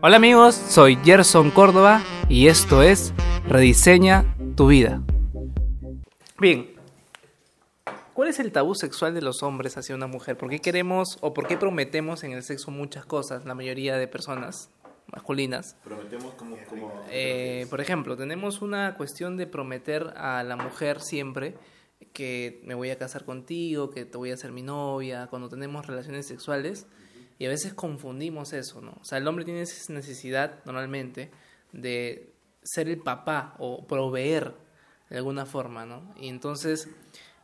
Hola amigos, soy Gerson Córdoba y esto es Rediseña tu vida. Bien, ¿cuál es el tabú sexual de los hombres hacia una mujer? ¿Por qué queremos o por qué prometemos en el sexo muchas cosas, la mayoría de personas masculinas? Prometemos como... como Eh, por ejemplo, tenemos una cuestión de prometer a la mujer siempre que me voy a casar contigo, que te voy a ser mi novia, cuando tenemos relaciones sexuales, y a veces confundimos eso, ¿no? O sea, el hombre tiene esa necesidad normalmente de ser el papá o proveer de alguna forma, ¿no? Y entonces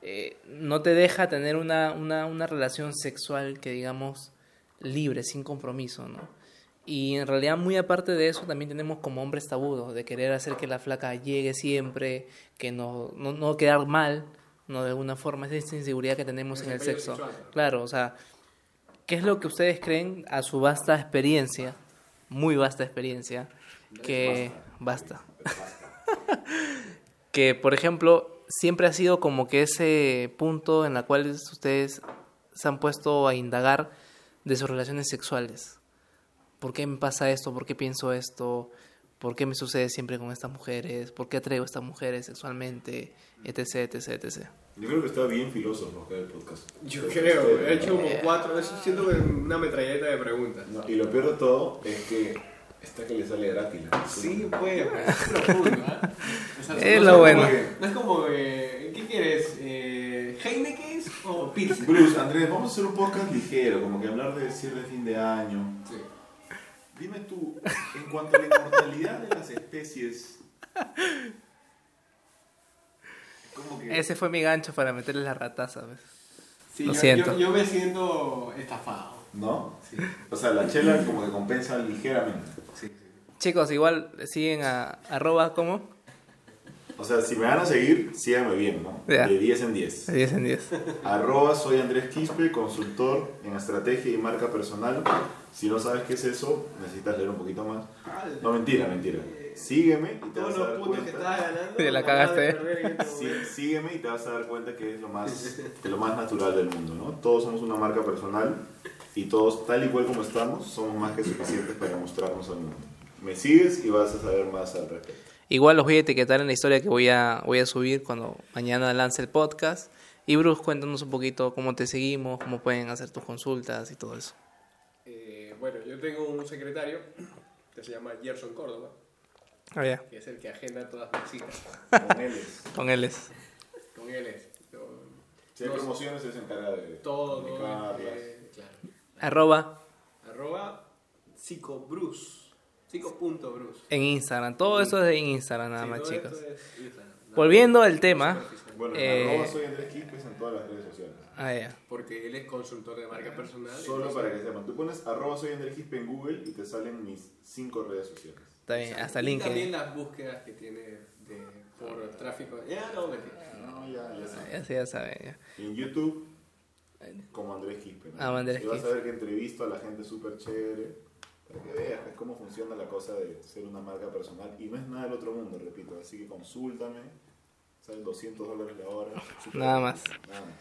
eh, no te deja tener una, una, una relación sexual que digamos libre, sin compromiso, ¿no? Y en realidad, muy aparte de eso, también tenemos como hombres tabudos, de querer hacer que la flaca llegue siempre, que no, no, no quedar mal, no de alguna forma, es esa inseguridad que tenemos en el sexo. sexual. Claro, o sea, ¿qué es lo que ustedes creen a su vasta experiencia, muy vasta experiencia, que basta? que, por ejemplo, siempre ha sido como que ese punto en la cual ustedes se han puesto a indagar de sus relaciones sexuales. ¿Por qué me pasa esto? ¿Por qué pienso esto? ¿Por qué me sucede siempre con estas mujeres? ¿Por qué atraigo a estas mujeres sexualmente? Etc, etc, etc. Yo creo que está bien filósofo acá el podcast. Yo creo, he hecho como cuatro, eso siento que una metralleta de preguntas. No, y lo peor de todo es que está que le sale Drácula. Sí, pues, es profundo. O sea, Es no lo bueno. No es como, eh, ¿qué quieres? Eh, ¿Heineken o Pilsen? Bruce, Andrés, vamos a hacer un podcast ligero, como que hablar de cierre de fin de año. Sí. Dime tú, en cuanto a la inmortalidad de las especies, como que... Ese fue mi gancho para meterle la rataza. ¿ves? Sí, Lo yo, siento. Yo, yo me siento estafado. ¿No? Sí. O sea, la chela como que compensa ligeramente. Sí, sí. Chicos, igual siguen a arroba como O sea, si me van a seguir, síganme bien, ¿no? De 10 en 10. de 10 en 10. Arroba soy Andrés Quispe, consultor en estrategia y marca personal. Si no sabes qué es eso, necesitas leer un poquito más. No, mentira, mentira. Sígueme y te vas Todos a los dar puntos que cuenta. ganando. Te la cagaste. este Sí, sígueme y te vas a dar cuenta que es lo más, lo más natural del mundo, ¿no? Todos somos una marca personal y todos, tal y cual como estamos, somos más que suficientes para mostrarnos al mundo. Me sigues y vas a saber más al respecto. Igual los voy a etiquetar en la historia que voy a, voy a subir cuando mañana lance el podcast. Y Bruce, cuéntanos un poquito cómo te seguimos, cómo pueden hacer tus consultas y todo eso. Eh, bueno, yo tengo un secretario que se llama Gerson Córdoba, Ya. que es el que agenda todas mis citas. Con él es. Con él es. Con es. Si hay no sé, promociones, se encarga de todo, eh, claro. Arroba Arroba psicobrus. Psico.brus. en Instagram. Todo eso es en Instagram nada Sí, más, todo chicos. esto es Instagram, nada Volviendo al tema. Bueno, Eh, arroba soy Andrés Quispe en todas las redes sociales. Ah, ya. Porque él es consultor de marca personal. Solo entonces- para que sepan, tú pones arroba soy Andrés Quispe en Google y te salen mis cinco redes sociales. Está bien, hasta y también LinkedIn. las búsquedas que tiene de, por tráfico. Ya, no, mentira. No, ya, ya sabes. Ya, sí, ya saben. ya. Y en YouTube, como Andrés Quispe. ¿no? Ah, Andrés y vas a ver que entrevisto a la gente súper chévere. Para que veas cómo funciona la cosa de ser una marca personal. Y no es nada del otro mundo, repito. Así que consúltame. Salen 200 dólares la hora. Nada más. Nada más.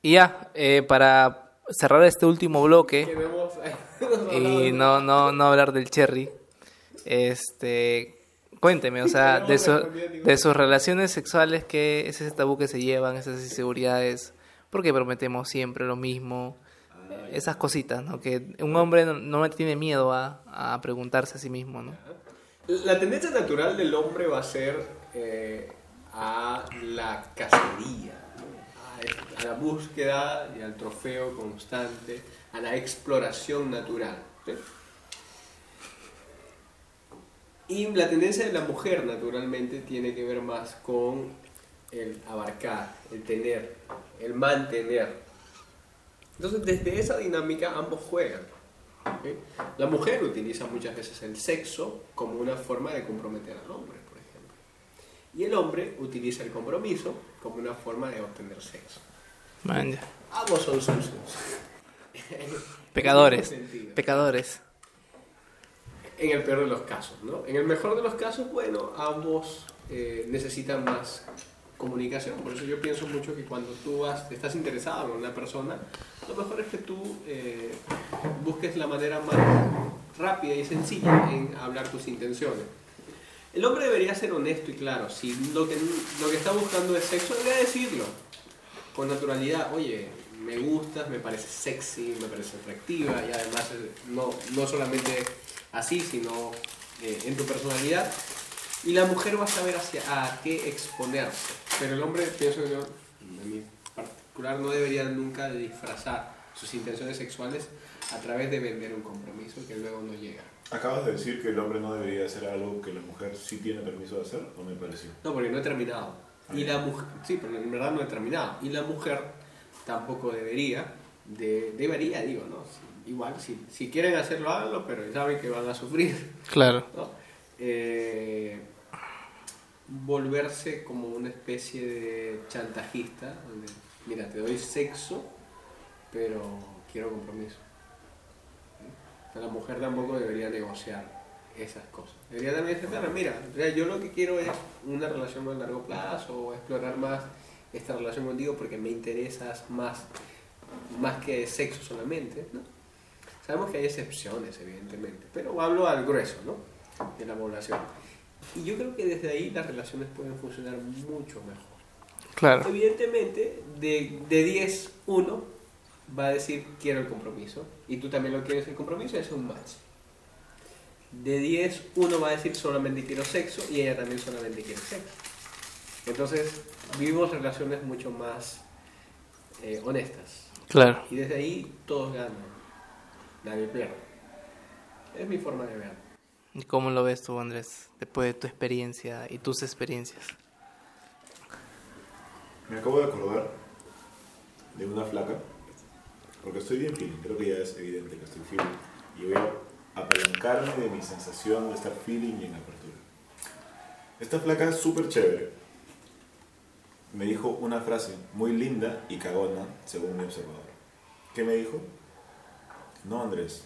Y ya, eh, para cerrar este último bloque. Y no, no, no hablar del cherry. Este, cuénteme, o sea, de, su- de sus relaciones sexuales, ¿qué es ese tabú que se llevan, esas inseguridades? Porque prometemos siempre lo mismo, esas cositas, ¿no? Que un hombre no, no tiene miedo a, a preguntarse a sí mismo, ¿no? La tendencia natural del hombre va a ser eh, a la cacería, a, a la búsqueda y al trofeo constante, a la exploración natural. ¿sí? Y la tendencia de la mujer naturalmente tiene que ver más con el abarcar, el tener, el mantener. Entonces desde esa dinámica ambos juegan. ¿ok? La mujer utiliza muchas veces el sexo como una forma de comprometer al hombre, por ejemplo. Y el hombre utiliza el compromiso como una forma de obtener sexo. Man. Ambos son sucios. Pecadores, pecadores. En el peor de los casos, ¿no? En el mejor de los casos, bueno, ambos eh, necesitan más comunicación. Por eso yo pienso mucho que cuando tú vas, estás interesado en una persona, lo mejor es que tú eh, busques la manera más rápida y sencilla en hablar tus intenciones. El hombre debería ser honesto y claro. Si lo que, lo que está buscando es sexo, debería decirlo con naturalidad. Oye, me gustas, me parece sexy, me parece atractiva y además eh, no, no solamente así, sino eh, en tu personalidad. Y la mujer va a saber hacia a qué exponerse. Pero el hombre, pienso yo, en mi particular, no debería nunca disfrazar sus intenciones sexuales a través de vender un compromiso que luego no llega. Acabas de decir que el hombre no debería hacer algo que la mujer sí tiene permiso de hacer, ¿o me pareció? No, porque no he terminado. Y la mujer, sí, pero en verdad no he terminado. Y la mujer tampoco debería, de, debería, digo, ¿no? Igual, si, si quieren hacerlo, háganlo, pero saben que van a sufrir. Claro. ¿no? Eh, volverse como una especie de chantajista, donde, mira, te doy sexo, pero quiero compromiso. ¿Sí? La mujer tampoco debería negociar esas cosas. Debería también decir, "Claro, mira, yo lo que quiero es una relación a largo plazo, o explorar más esta relación contigo porque me interesas más, más que sexo solamente. ¿no? Sabemos que hay excepciones, evidentemente, pero hablo al grueso ¿no? de la población. Y yo creo que desde ahí las relaciones pueden funcionar mucho mejor. Claro. Evidentemente, de, de 10, uno va a decir quiero el compromiso y tú también lo quieres el compromiso es un match. De 10, uno va a decir solamente quiero sexo y ella también solamente quiere sexo. Entonces, vivimos relaciones mucho más eh, honestas. Claro. Y desde ahí todos ganan. Nadie pierde. Es mi forma de ver. ¿Y cómo lo ves tú, Andrés, después de tu experiencia y tus experiencias? Me acabo de acordar de una flaca, porque estoy bien feeling, creo que ya es evidente que estoy feeling, y voy a apalancarme de mi sensación de estar feeling y en apertura. Esta flaca es súper chévere. Me dijo una frase muy linda y cagona, según mi observador. ¿Qué me dijo? No, Andrés,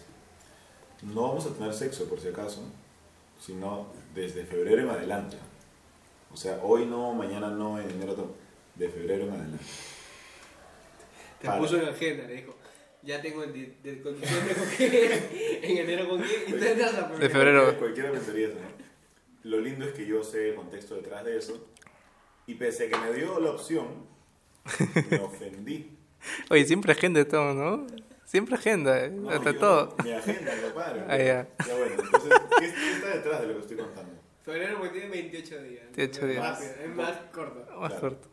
no vamos a tener sexo por si acaso, sino desde febrero en adelante. O sea, hoy no, mañana no, en enero no, de febrero en adelante. Te Para. puso en agenda, le dijo. Ya tengo en, di- de, con diciembre con qué, en enero con qué, y tú entras a De febrero. Cualquiera pensaría eso, ¿no? Lo lindo es que yo sé el contexto detrás de eso. Y pese a que me dio la opción, me ofendí. Oye, siempre agenda de todo, ¿no? Siempre agenda, ¿eh? No, hasta yo todo. Mi agenda, compadre. Ah, ya. Ya bueno, entonces, ¿qué, qué está detrás de lo que estoy contando? Febrero porque tiene 28 días. 28 Es días. rápido, Es más corto. Más Claro. corto.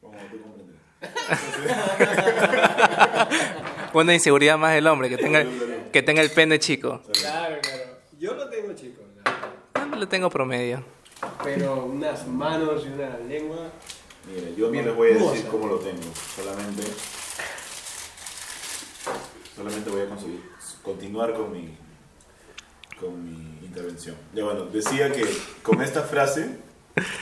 Como tú comprenderás. Una inseguridad más del hombre, que tenga, que tenga el pene chico. Claro, claro. Yo lo tengo, claro. Ah, Lo tengo promedio. Pero unas manos y una lengua. Mira, yo no Bien, les voy a decir cómo lo tengo. Solamente, solamente voy a conseguir continuar con mi, con mi intervención. Ya bueno, decía que con esta frase,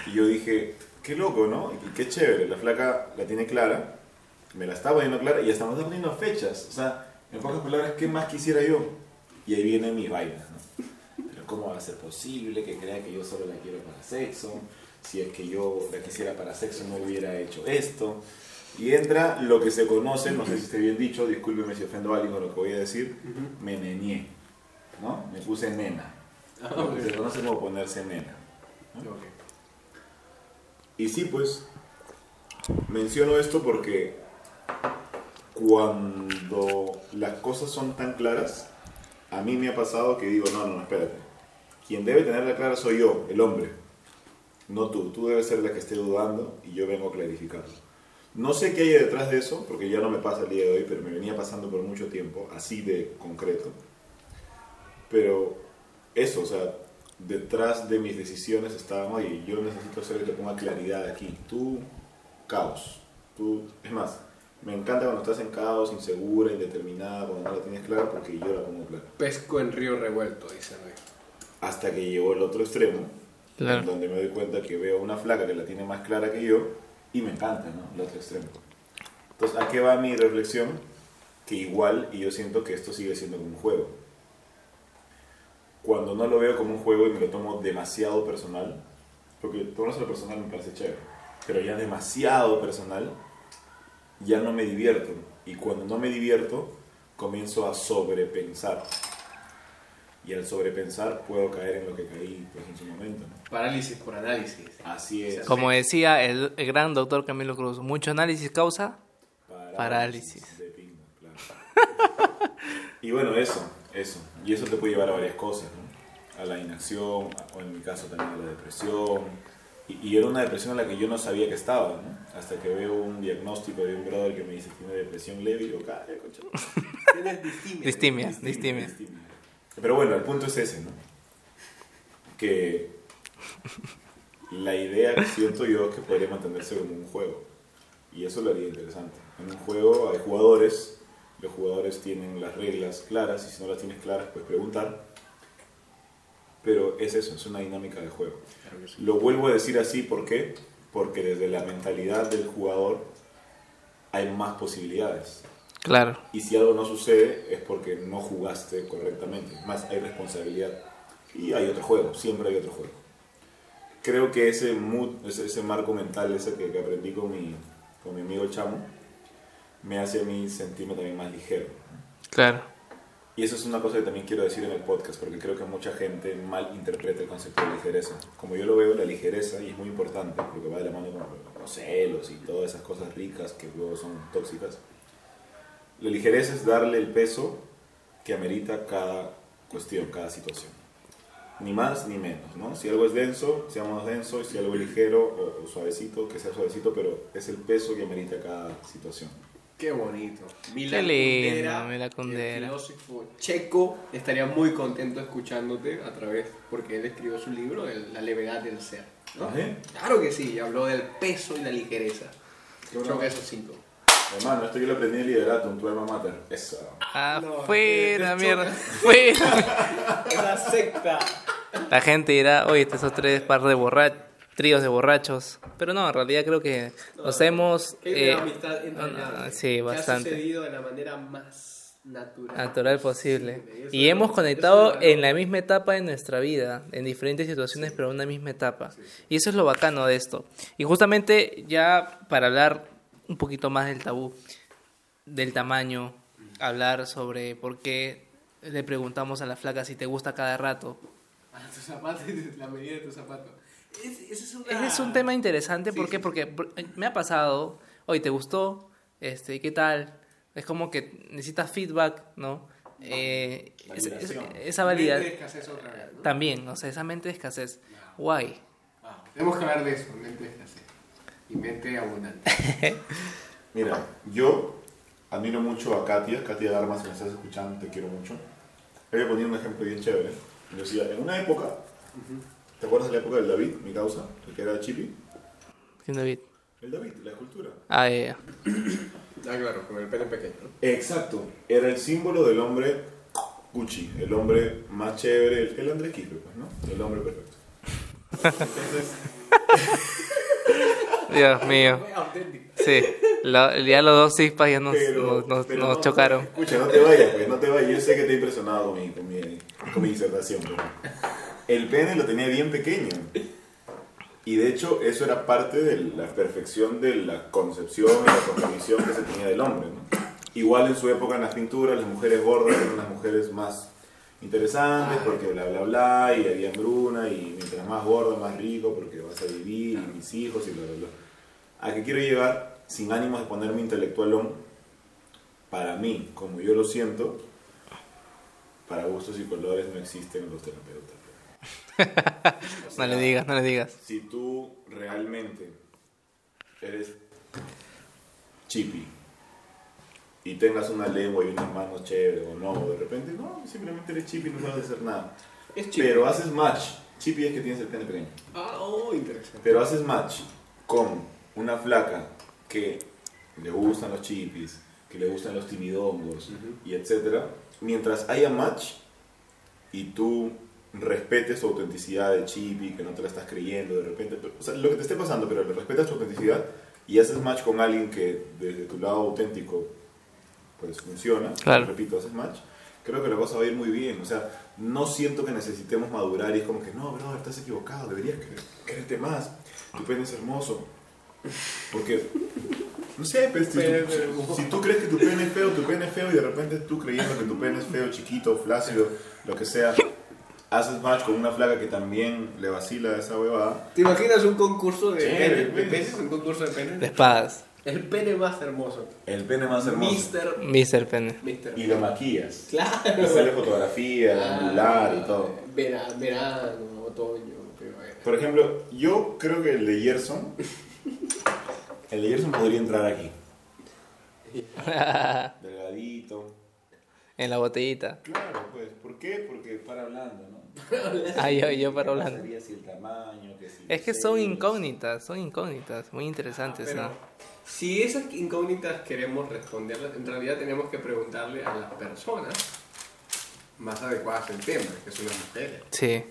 y yo dije, qué loco, ¿no? Y qué chévere, la flaca la tiene clara, me la está poniendo clara y ya estamos poniendo fechas. O sea, en pocas palabras, ¿qué más quisiera yo? Y ahí vienen mis vainas, ¿no? Pero ¿cómo va a ser posible que crea que yo solo la quiero para sexo? Si es que yo la quisiera para sexo no hubiera hecho esto. Y entra lo que se conoce, no sé si esté bien dicho, discúlpeme si ofendo a alguien con lo que voy a decir, me neñé, ¿no? Me puse nena. Ah, Lo que se conoce como ponerse nena. Ok. Y sí, pues, menciono esto porque cuando las cosas son tan claras, a mí me ha pasado que digo, no, no, no, espérate. Quien debe tenerla clara soy yo, el hombre, no tú. Tú debes ser la que esté dudando y yo vengo a clarificarlo. No sé qué hay detrás de eso, porque ya no me pasa el día de hoy, pero me venía pasando por mucho tiempo, así de concreto. Pero eso, o sea, detrás de mis decisiones estaban, oye, yo necesito hacer que ponga claridad aquí. Tú, caos. Tú, es más, me encanta cuando estás en caos, insegura, indeterminada, cuando no la tienes clara, porque yo la pongo clara. Pesco en río revuelto, dice Rey. Hasta que llegó el otro extremo, Claro. donde me doy cuenta que veo una flaca que la tiene más clara que yo, y me encanta, ¿no? El otro extremo. Entonces, ¿a qué va mi reflexión? Que igual, y yo siento que esto sigue siendo como un juego. Cuando no lo veo como un juego y me lo tomo demasiado personal, porque tomárselo personal me parece chévere. pero ya demasiado personal, ya no me divierto. Y cuando no me divierto, comienzo a sobrepensar. Y al sobrepensar puedo caer en lo que caí pues, en su momento. ¿no? Parálisis por análisis. Así es. Como decía el, el gran doctor Camilo Cruz, mucho análisis causa Parálisis. de pinga, claro. y bueno, eso, eso. Y eso te puede llevar a varias cosas, ¿no? A la inacción, a- o en mi caso también a la depresión. Y, y era una depresión en la que yo no sabía que estaba, ¿no? Hasta que veo un diagnóstico de un brother que me dice tiene depresión leve y digo, cállate, concha. Tienes distimia. Distimia, Distimia, distimia. distimia. Pero bueno, el punto es ese, ¿no? Que la idea que siento yo es que podría mantenerse como un juego. Y eso lo haría interesante. En un juego hay jugadores, los jugadores tienen las reglas claras y si no las tienes claras puedes preguntar. Pero es eso, es una dinámica de juego. Lo vuelvo a decir así, ¿por qué? Porque desde la mentalidad del jugador hay más posibilidades. Claro, Y si algo no sucede es porque no jugaste correctamente. Más hay responsabilidad. Y hay otro juego, siempre hay otro juego. Creo que ese mood, ese, ese marco mental ese que, que aprendí con mi, con mi amigo el Chamo, me hace a mí sentirme también más ligero. claro. Y eso es una cosa que también quiero decir en el podcast, porque creo que mucha gente mal interpreta el concepto de ligereza. Como yo lo veo, la ligereza, y es muy importante, porque va de la mano con los celos y todas esas cosas ricas que luego son tóxicas. La ligereza es darle el peso que amerita cada cuestión, cada situación. Ni más ni menos, ¿no? Si algo es denso, seamos denso, y si algo es ligero o, o suavecito, que sea suavecito, pero es el peso que amerita cada situación. Qué bonito. Qué lindo, Milan Kundera. El filósofo checo estaría muy contento escuchándote a través, porque él escribió su libro, el- La levedad del ser. ¿Ah? Claro que sí, y habló del peso y la ligereza. Bueno. Creo que esos cinco. Hermano, esto yo lo aprendí en Liderato, en tu alma mater. Eso. Afuera, No, te mierda. Fuera. Esa secta. La gente dirá, oye, estos son tres par de borrachos, tríos de borrachos. Pero no, en realidad creo que nos hemos... Qué eh, amistad entrañable. sí, Que bastante. ha sucedido de la manera más natural. natural posible. Eso Y es hemos conectado en la misma etapa de nuestra vida, en diferentes situaciones, pero en una misma etapa. Y eso es lo bacano de esto. Y justamente ya para hablar un poquito más del tabú, del tamaño, hablar sobre por qué le preguntamos a la flaca si te gusta cada rato. A tus zapatos, la medida de tus zapatos. Es- ese es, una- Ese es un tema interesante, Sí, ¿por qué? sí, Porque por- me ha pasado, oye, ¿te gustó? Este, ¿Qué tal? Es como que necesitas feedback, ¿no? Eh, es- esa validad Mente de escasez otra vez, ¿no? también, o sea, esa mente de escasez. Guay. Ah, tenemos que hablar de eso, mente de escasez. Y mente abundante. Mira, yo admiro mucho a Katia, Katia Garma, si me estás escuchando, te quiero mucho. Voy a poner un ejemplo bien chévere. Yo decía, en una época, ¿te acuerdas de la época del David, mi causa? El que era Chippy. ¿Quién David? El David, la escultura. Ah, ya, ya. Ah, claro, con el pelo pequeño. ¿no? Exacto, era el símbolo del hombre Gucci, el hombre más chévere, el, el Andrés Quispe, pues, ¿no? El hombre perfecto. Entonces, Dios mío. Sí, la- ya los dos cispas ya nos, pero- nos, nos- pero nos no, chocaron. Escucha, no te vayas, pues, no te vayas. Yo sé que te he impresionado con mi, con mi, con mi disertación. pero el pene lo tenía bien pequeño. Y de hecho, eso era parte de la perfección de la concepción y la cosmovisión que se tenía del hombre. ¿no? Igual en su época en las pinturas, las mujeres gordas eran las mujeres más interesantes porque bla bla bla y había hambruna y mientras más gorda más rico porque vas a vivir y mis hijos y bla bla bla. ¿A qué quiero llegar? Sin ánimos de ponerme intelectualón, para mí, como yo lo siento, para gustos y colores no existen los terapeutas. O No le digas, no le digas. Si tú realmente eres chippy y tengas una lengua y unas manos chéveres o no, de repente no, simplemente eres chippy y no sabes hacer nada. Es chido. Pero haces match. Chippy es que tienes el pene pequeño. Ah, oh, interesante. Pero haces match con una flaca que le gustan los chippies, que le gustan los timidongos Ujú. y etcétera. Mientras haya match y tú respetes tu autenticidad de chippy, que no te la estás creyendo de repente, pero- o sea, lo que te esté pasando, pero le respetas tu autenticidad y haces match con alguien que desde tu lado auténtico pues funciona, Claro. repito, haces match, creo que la cosa va a ir muy bien. O sea, no siento que necesitemos madurar y es como que, no, bro, estás equivocado, deberías querer- quererte más, tu pene es hermoso. Porque, no sé, pues, si, tú, de si- tú crees que tu pene es feo, tu pene es feo y de repente tú creyendo que tu pene es feo, chiquito, flácido, lo que sea, haces match con una flaca que también le vacila esa huevada. ¿Te imaginas un concurso de, Chévere, pene, de pues. penes? Un concurso de De penes. espadas. El pene más hermoso. El pene más hermoso. Mister. Mr. Pene. Mister. Y lo maquillas. Claro. Y sale fotografía, angular y todo. Vera- Verano, otoño, primavera. Por ejemplo, yo creo que el de Gerson, el de Gerson podría entrar aquí. Delgadito. en la botellita. Claro, pues, ¿por qué? Porque para hablando, ¿no? Ah, yo, yo para ¿Qué hablando. si el tamaño, que si Es que son incógnitas, son incógnitas, muy interesantes, Pero ¿no? Si esas incógnitas queremos responderlas, en realidad tenemos que preguntarle a las personas más adecuadas al tema, que son las mujeres. Sí.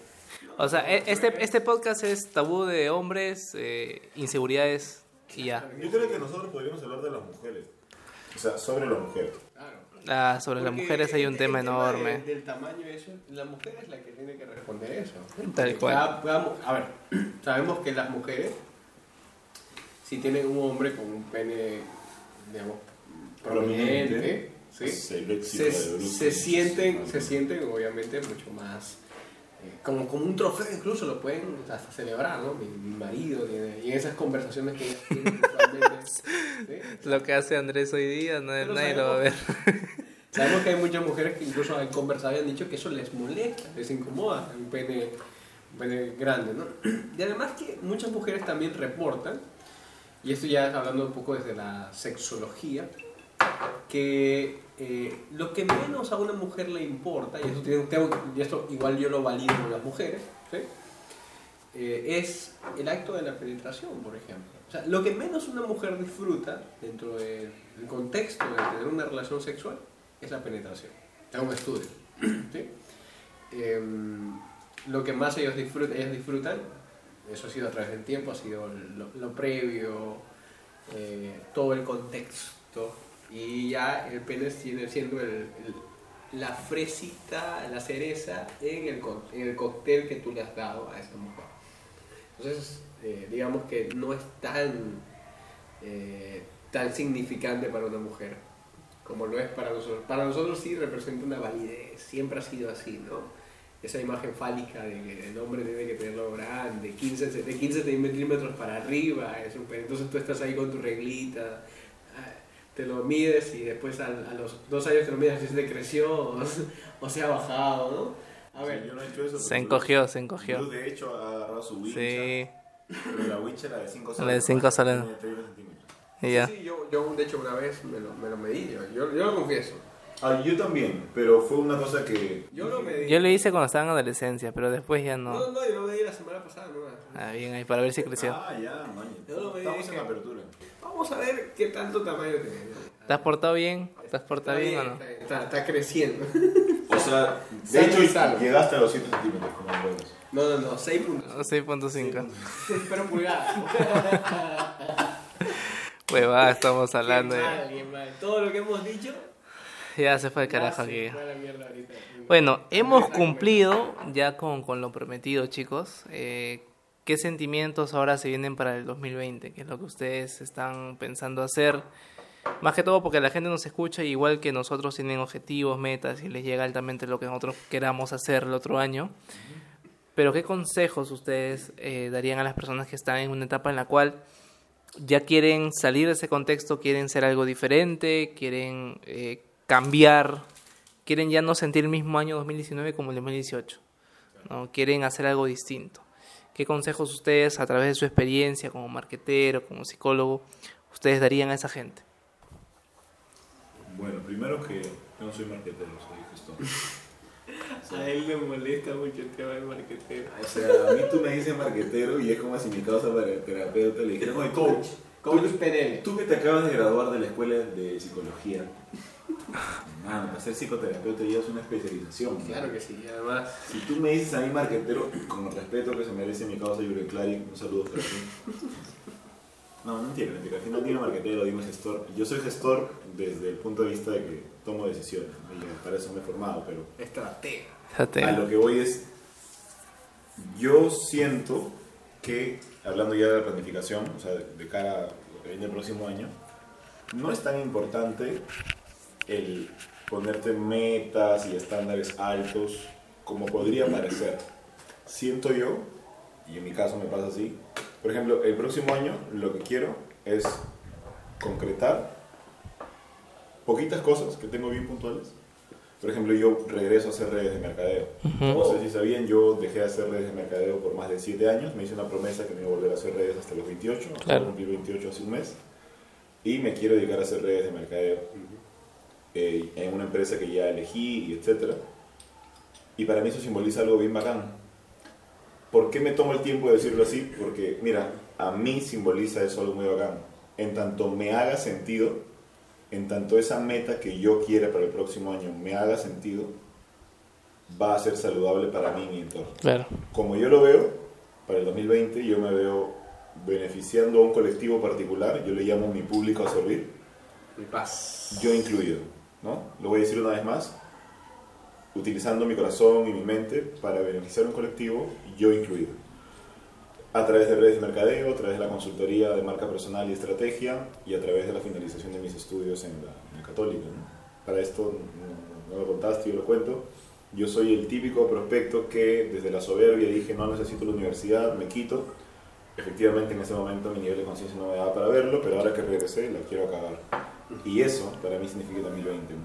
O sea, e- este, este podcast es tabú de hombres, eh, inseguridades y ya. Yo creo que nosotros podríamos hablar de las mujeres. O sea, sobre las mujeres. Claro. Ah, sobre las mujeres hay un tema el enorme. del, del tamaño y eso, la mujer es la que tiene que responder eso. Tal cual. A ver, sabemos que las mujeres, si tienen un hombre con un pene, digamos, prominente, se, sienten, se sienten obviamente mucho más, eh, como, como un trofeo incluso lo pueden hasta celebrar, ¿no? Mi, mi marido tiene, y en esas conversaciones que ellas tienen. Lo que hace Andrés hoy día, no, Pero nadie lo va a ver. Sabemos que hay muchas mujeres que incluso han conversado y han dicho que eso les molesta, les incomoda, un pene, un pene grande, ¿no? Y además que muchas mujeres también reportan, y esto ya hablando un poco desde la sexología, que eh, lo que menos a una mujer le importa, y esto, tengo- y esto igual yo lo valido con las mujeres, ¿sí? Eh, es el acto de la penetración, por ejemplo. O sea, lo que menos una mujer disfruta dentro del contexto de tener una relación sexual es la penetración. Es un estudio. ¿sí? Em, lo que más ellos disfrutan, ellas disfrutan, eso ha sido a través del tiempo, ha sido lo, previo, eh, todo el contexto, y ya el pene tiene siendo la fresita, la cereza en el, en el cóctel que tú le has dado a esa mujer. Entonces, eh, digamos que no es tan, eh, tan significante para una mujer como lo es para nosotros. Para nosotros sí representa una validez, siempre ha sido así, ¿no? Esa imagen fálica de que el hombre tiene que tenerlo grande, 15, de 15 centímetros para arriba, es un pene. entonces tú estás ahí con tu reglita, ah, te lo mides y después a, a los dos años te lo mides si se te creció o, o se ha bajado, ¿no? A ver, Sí, yo no he hecho eso. Se encogió, se encogió. Bruce, de hecho, ha agarrado su wincha. Sí, Pero la wincha era de 5 La de cinco soles. Tiene 30 centímetros. y ya. Sí, yo, yo de hecho una vez me lo, me lo medí, yo, yo, yo lo confieso. Ah, yo también, pero fue una cosa que... Yo lo medí. Yo lo hice cuando estaba en adolescencia, pero después ya No, no. no, yo lo medí la semana pasada, no. Ah, bien ahí, para ver si creció. Ah, ya, man. Yo lo veía Estamos que- en apertura. Vamos a ver qué tanto tamaño tiene. ¿Te has portado bien? ¿Te has portado bien o no? Está, está- está creciendo. O sea, de hecho, llegaste a los 7 centímetros como huevos. No, no, no, 6 puntos. 6.5. Pero pulgadas. Huevada, estamos hablando Qué de... mal, qué mal. Todo lo que hemos dicho. Ya se fue el carajo aquí. Bueno, hemos cumplido ya con, con lo prometido, chicos. Eh, ¿Qué sentimientos ahora se vienen para el 2020? ¿Qué es lo que ustedes están pensando hacer? Más que todo porque la gente nos escucha, igual que nosotros tienen objetivos, metas y les llega altamente lo que nosotros queramos hacer el otro año. Pero ¿qué consejos ustedes eh, darían a las personas que están en una etapa en la cual ya quieren salir de ese contexto, quieren ser algo diferente, quieren eh, cambiar, quieren ya no sentir el mismo año 2019 como el 2018, ¿no? quieren hacer algo distinto. ¿Qué consejos ustedes, a través de su experiencia como marquetero, como psicólogo, ustedes darían a esa gente? Bueno, primero que yo no soy marquetero, soy gestor. A él le molesta mucho el tema del marquetero. O sea, a mí tú me dices marquetero y es como si mi causa para el terapeuta le dijera, oye, Coach. Coach PNL. Tú que te acabas de graduar de la escuela de psicología, mano, para ser psicoterapeuta ya es una especialización. ¿no? Claro que sí, además. Si tú me dices a mí marquetero, con el respeto que se merece mi causa Yuri Clary, un saludo para ti. No, no mentira. Al final digo marquetero, digo gestor. Yo soy gestor desde el punto de vista de que tomo decisiones. ¿no? Y para eso me he formado, pero Estratega. A lo que voy es, yo siento que, hablando ya de la planificación, o sea, de cara a lo que viene el próximo año, no es tan importante el ponerte metas y estándares altos como podría parecer. Siento yo, y en mi caso me pasa así, por ejemplo, el próximo año lo que quiero es concretar poquitas cosas que tengo bien puntuales. Por ejemplo, yo regreso a hacer redes de mercadeo. No sé si sabían, yo dejé de hacer redes de mercadeo por más de 7 años. Me hice una promesa que me iba a volver a hacer redes hasta los 28. Claro. Cumplir 28 hace un mes. Y me quiero dedicar a hacer redes de mercadeo eh, en una empresa que ya elegí y etcétera. Y para mí eso simboliza algo bien bacán. ¿Por qué me tomo el tiempo de decirlo así? Porque, mira, a mí simboliza eso algo muy bacán. En tanto me haga sentido, en tanto esa meta que yo quiera para el próximo año me haga sentido, va a ser saludable para mí y mi entorno. Claro. Como yo lo veo, para el 2020 yo me veo beneficiando a un colectivo particular, yo le llamo mi público a servir, Mi paz. yo incluido, ¿no? Lo voy a decir una vez más, utilizando mi corazón y mi mente para beneficiar un colectivo, yo incluido. A través de redes de mercadeo, a través de la consultoría de marca personal y estrategia y a través de la finalización de mis estudios en la, en católica. Para esto, no, no lo contaste, yo lo cuento. Yo soy el típico prospecto que desde la soberbia dije no necesito la universidad, me quito. Efectivamente en ese momento mi nivel de conciencia no me daba para verlo, pero ahora que regresé la quiero acabar. Y eso para mí significa 2020. ¿no?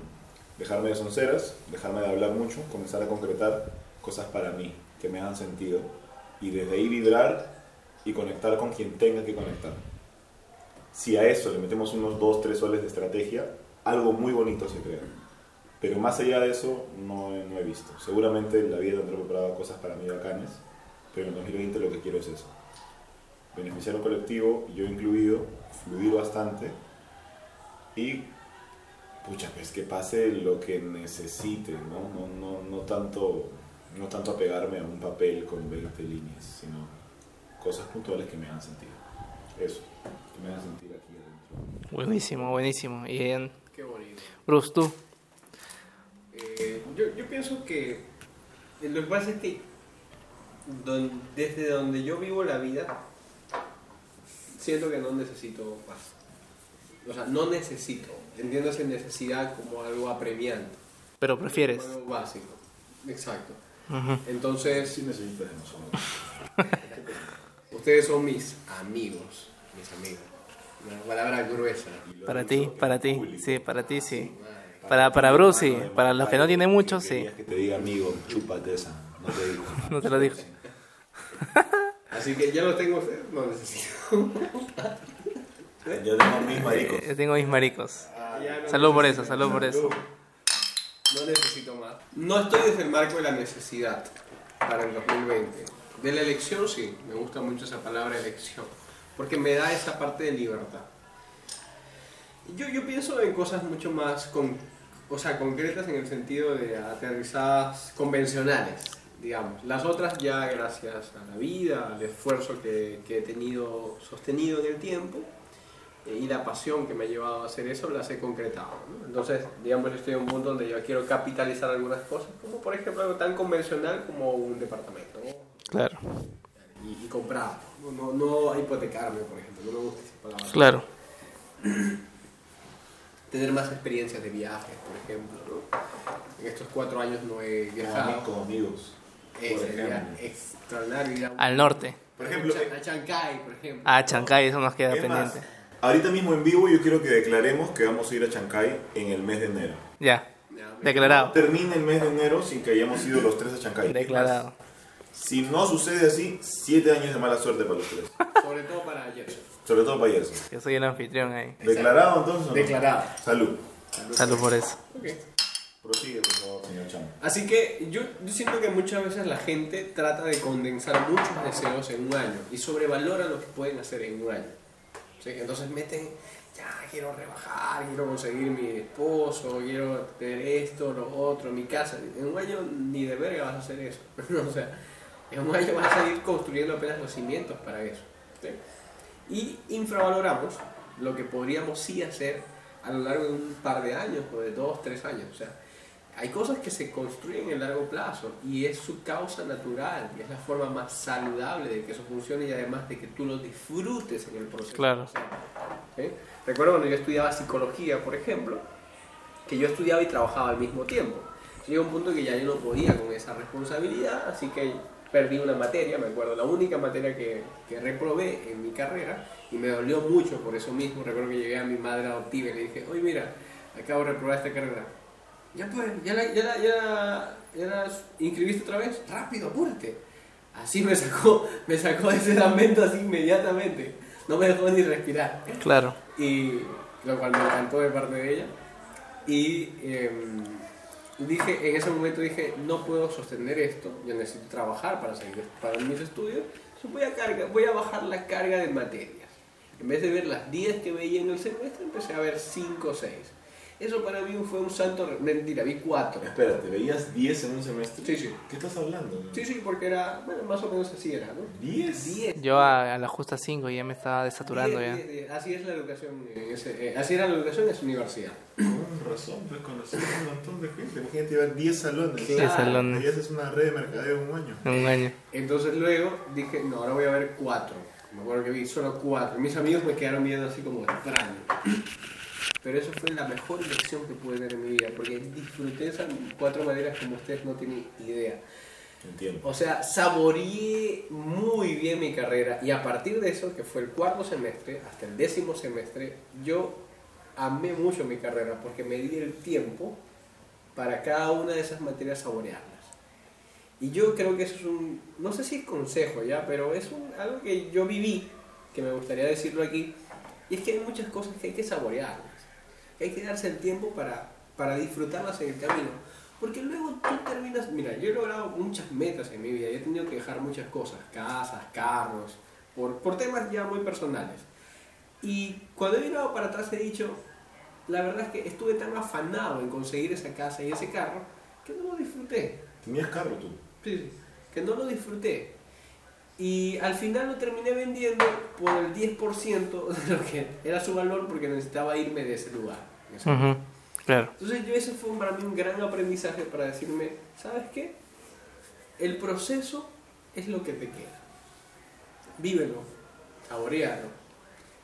Dejarme de sonceras, dejarme de hablar mucho, comenzar a concretar cosas para mí, que me hagan sentido. Y desde ahí vibrar y conectar con quien tenga que conectar. Si a eso le metemos unos 2, 3 soles de estrategia, algo muy bonito se crea. Pero más allá de eso, no, no he visto. Seguramente la vida tendrá preparado cosas para mí bacanes, pero en 2020 lo que quiero es eso. Beneficiar a un colectivo, yo incluido, fluir bastante y, pucha, pues que pase lo que necesite, ¿no? No, no, no, tanto, no tanto apegarme a un papel con 20 líneas, sino cosas puntuales que me hagan sentido. Eso, que me hagan sentir aquí adentro. Buenísimo, buenísimo. Y en Qué bonito. Bruce, tú. Eh, yo, yo pienso que lo que pasa es que don- desde donde yo vivo la vida, siento que no necesito más. O sea, no necesito. Entiendo esa necesidad como algo apremiante. Pero prefieres. Como algo básico. Exacto. Entonces, Sí nosotros. ustedes son mis amigos. Mis amigos. Una palabra gruesa. Para ti, para ti. Sí, para ti, sí. Para, para Bruce, sí. Para los que no tienen mucho, sí. Que te diga amigo, chúpate esa. No te digo. No te lo digo. Así que ya lo tengo no necesito. Yo tengo mis maricos. Eh, tengo mis maricos. Ya no Salud por eso, salud por eso. No necesito más. No estoy desde el marco de la necesidad para el 2020. De la elección sí, me gusta mucho esa palabra elección, porque me da esa parte de libertad. Yo, yo pienso en cosas mucho más con, o sea, concretas en el sentido de aterrizadas convencionales, digamos. Las otras ya gracias a la vida, al esfuerzo que, que he tenido sostenido en el tiempo, y la pasión que me ha llevado a hacer eso las he concretado. ¿no? Entonces, digamos, yo estoy en un punto donde yo quiero capitalizar algunas cosas, como por ejemplo algo tan convencional como un departamento ¿no? Claro, y, y comprar, no, no, no hipotecarme, por ejemplo, no me gusta esa palabra. claro. Tener más experiencias de viajes, por ejemplo. ¿no? En estos cuatro años no he viajado. Como amigos. Eh, sería extraordinario a, Al norte. Por ejemplo, a Chancay, por ejemplo. A Chancay, eso nos queda Es más, pendiente. Ahorita mismo en vivo yo quiero que declaremos que vamos a ir a Chancay en el mes de enero. Ya, declarado. Termina el mes de enero sin que hayamos ido los tres a Chancay. Declarado. Si no sucede así, siete años de mala suerte para los tres. Sobre todo para Gerson. Sobre todo para Gerson. Yo soy el anfitrión ahí. ¿Declarado entonces? no? Declarado. Salud. Salud por eso. Ok. Prosigue, por favor, señor Chan. Así que yo, yo siento que muchas veces la gente trata de condensar muchos deseos en un año y sobrevalora lo que pueden hacer en un año. Entonces meten, ya quiero rebajar, quiero conseguir mi esposo, quiero tener esto, lo otro, mi casa. En un año ni de verga vas a hacer eso. o sea, en un año vas a ir construyendo apenas los cimientos para eso. Y infravaloramos lo que podríamos sí hacer a lo largo de un par de años o de dos, tres años. Hay cosas que se construyen en largo plazo y es su causa natural, y es la forma más saludable de que eso funcione y además de que tú lo disfrutes en el proceso. Claro. ¿Sí? Recuerdo cuando yo estudiaba psicología, por ejemplo, que yo estudiaba y trabajaba al mismo tiempo. Llegó un punto que ya yo no podía con esa responsabilidad, así que perdí una materia, me acuerdo, la única materia que, que reprobé en mi carrera y me dolió mucho por eso mismo. Recuerdo que llegué a mi madre adoptiva y le dije, oye mira, acabo de reprobar esta carrera. Ya pues, ya la, ya la, ya la- ya la inscribiste otra vez, rápido, apúrate. Así me sacó, me sacó de ese lamento así inmediatamente. No me dejó ni respirar. Claro. y lo cual me encantó de parte de ella. Y em, dije en ese momento dije no puedo sostener esto. Yo necesito trabajar para seguir para mis estudios. Entonces voy a carga, voy a bajar la carga de materias en vez de ver las 10 que veía en el semestre empecé a ver 5 o 6 eso para mí fue un salto mentira vi 4 Espérate, ¿veías 10 en un semestre? Sí, sí. ¿Qué estás hablando? sí sí porque era bueno más o menos así era ¿no? ¿10? 10 Yo a, a la justa 5 ya me estaba desaturando Diez, ya. diez, diez. así es la educación ese- eh, así era la educación en esa universidad Con razón, pues conocí a un montón de gente. Imagínate llevar 10 salones. Sí, Sí, salones. Ahí haces una red de mercadeo en un año. En un año. Entonces luego dije, no, ahora voy a ver cuatro. Me acuerdo que vi solo cuatro. Mis amigos me quedaron viendo así como extraño. Pero eso fue la mejor elección que pude tener en mi vida, porque disfruté esas cuatro maneras como ustedes no tienen idea. Entiendo. O sea, saboreé muy bien mi carrera y a partir de eso, que fue el cuarto semestre, hasta el décimo semestre, yo amé mucho mi carrera porque me di el tiempo para cada una de esas materias saborearlas. Y yo creo que eso es un, no sé si es consejo ya, pero es un, algo que yo viví, que me gustaría decirlo aquí, y es que hay muchas cosas que hay que saborearlas, que hay que darse el tiempo para, para disfrutarlas en el camino. Porque luego tú terminas, mira, yo he logrado muchas metas en mi vida, y he tenido que dejar muchas cosas, casas, carros, por, por temas ya muy personales. Y cuando he mirado para atrás he dicho, la verdad es que estuve tan afanado en conseguir esa casa y ese carro, que no lo disfruté. ¿Tenías carro tú? Sí, sí, que no lo disfruté. Y al final lo terminé vendiendo por el 10% de lo que era su valor porque necesitaba irme de ese lugar. ese Ujú, Claro. entonces yo ese fue para mí un gran aprendizaje para decirme, ¿sabes qué? El proceso es lo que te queda. Vívelo, saborealo,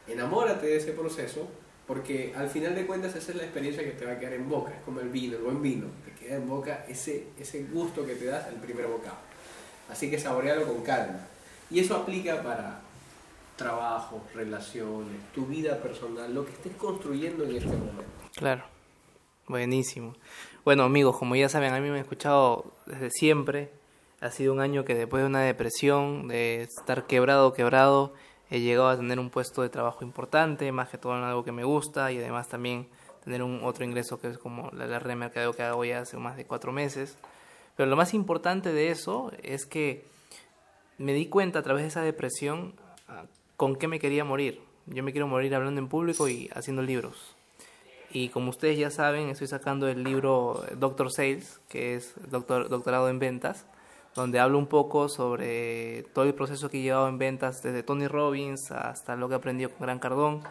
enamórate de ese proceso, porque al final de cuentas esa es la experiencia que te va a quedar en boca, es como el vino, el buen vino, te queda en boca ese, ese gusto que te das al primer bocado. Así que saborealo con calma. Y eso aplica para trabajo, relaciones, tu vida personal, lo que estés construyendo en este momento. Claro. Buenísimo. Bueno, amigos, como ya saben, a mí me han escuchado desde siempre. Ha sido un año que después de una depresión, de estar quebrado, quebrado, he llegado a tener un puesto de trabajo importante, más que todo en algo que me gusta y además también tener un otro ingreso que es como la, la red de mercadeo que hago ya hace más de cuatro meses. Pero lo más importante de eso es que me di cuenta a través de esa depresión ah, con qué me quería morir. Yo me quiero morir hablando en público y haciendo libros. Y como ustedes ya saben, estoy sacando el libro Doctor Sales, que es doctor, doctorado en ventas, donde hablo un poco sobre todo el proceso que he llevado en ventas, desde Tony Robbins hasta lo que he aprendido con Gran Cardón.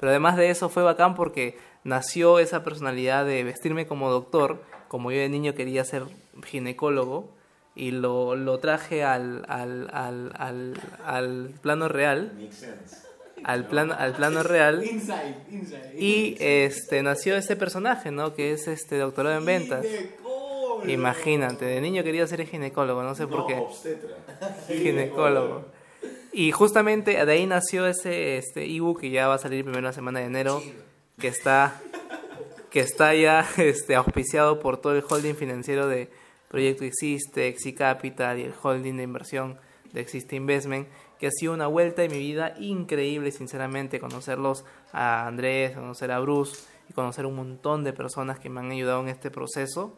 Pero además de eso fue bacán porque nació esa personalidad de vestirme como doctor, como yo de niño quería ser ginecólogo, y lo, lo traje al, al, al, al, plano real, Makes sense. al plano, al plano real. Y este nació este personaje, ¿no? Que es este doctorado en ventas. Ginecólogo. Imagínate, de niño quería ser ginecólogo, no sé por qué. Ginecólogo. Y justamente de ahí nació ese este ebook que ya va a salir primero la semana de enero, que está que está ya este auspiciado por todo el holding financiero de Proyecto Existe, Exi Capital y el holding de inversión de Existe Investment, que ha sido una vuelta en mi vida increíble, sinceramente, conocerlos a Andrés, conocer a Bruce y conocer un montón de personas que me han ayudado en este proceso.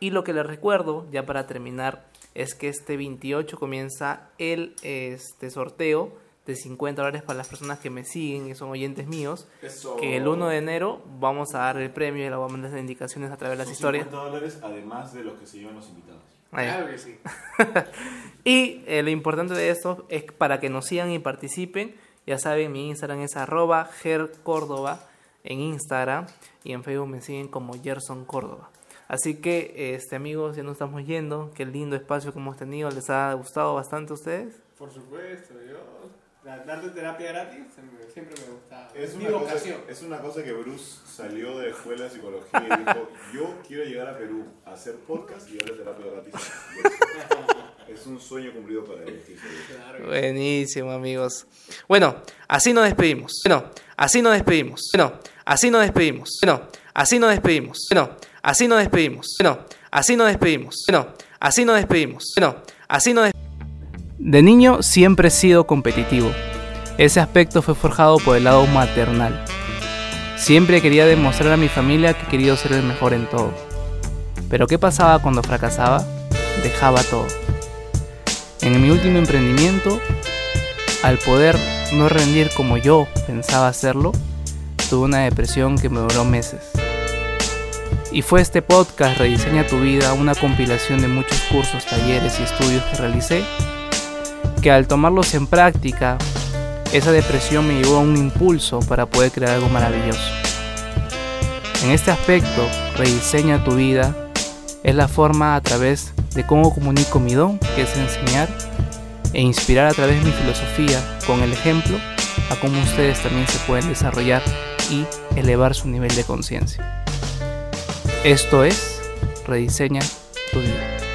Y lo que les recuerdo, ya para terminar, es que este 28 comienza el este sorteo de 50 dólares para las personas que me siguen y son oyentes míos. Eso. Que el 1 de enero vamos a dar el premio y le voy a mandar las indicaciones a través de las Son historias. 50 dólares además de los que se llevan los invitados. Ahí. Claro que sí. Y eh, lo importante de esto es para que nos sigan y participen. Ya saben, mi Instagram es arroba gercórdoba en Instagram y en Facebook me siguen como Gerson Córdoba. Así que, este amigos, ya nos estamos yendo. Qué lindo espacio que hemos tenido. ¿Les ha gustado bastante a ustedes? Por supuesto, yo. Darte terapia gratis siempre me gustaba. Es una, cosa, es una cosa que Bruce salió de escuela de psicología y dijo: Yo quiero llegar a Perú a hacer podcast y darle terapia gratis. Es un sueño cumplido para él. Buenísimo, amigos. Bueno, así nos despedimos. Bueno, así nos despedimos. Bueno, así nos despedimos. Bueno, así nos despedimos. Bueno, así nos despedimos. Bueno, así nos despedimos. Bueno, así nos despedimos. Bueno, así nos despedimos. De niño siempre he sido competitivo. Ese aspecto fue forjado por el lado maternal. Siempre quería demostrar a mi familia que quería ser el mejor en todo. Pero ¿qué pasaba cuando fracasaba? Dejaba todo. En mi último emprendimiento, al poder no rendir como yo pensaba hacerlo, tuve una depresión que me duró meses. Y fue este podcast Rediseña tu vida, una compilación de muchos cursos, talleres y estudios que realicé que al tomarlos en práctica, esa depresión me llevó a un impulso para poder crear algo maravilloso. En este aspecto, rediseña tu vida es la forma a través de cómo comunico mi don, que es enseñar, e inspirar a través de mi filosofía con el ejemplo a cómo ustedes también se pueden desarrollar y elevar su nivel de conciencia. Esto es Rediseña tu vida.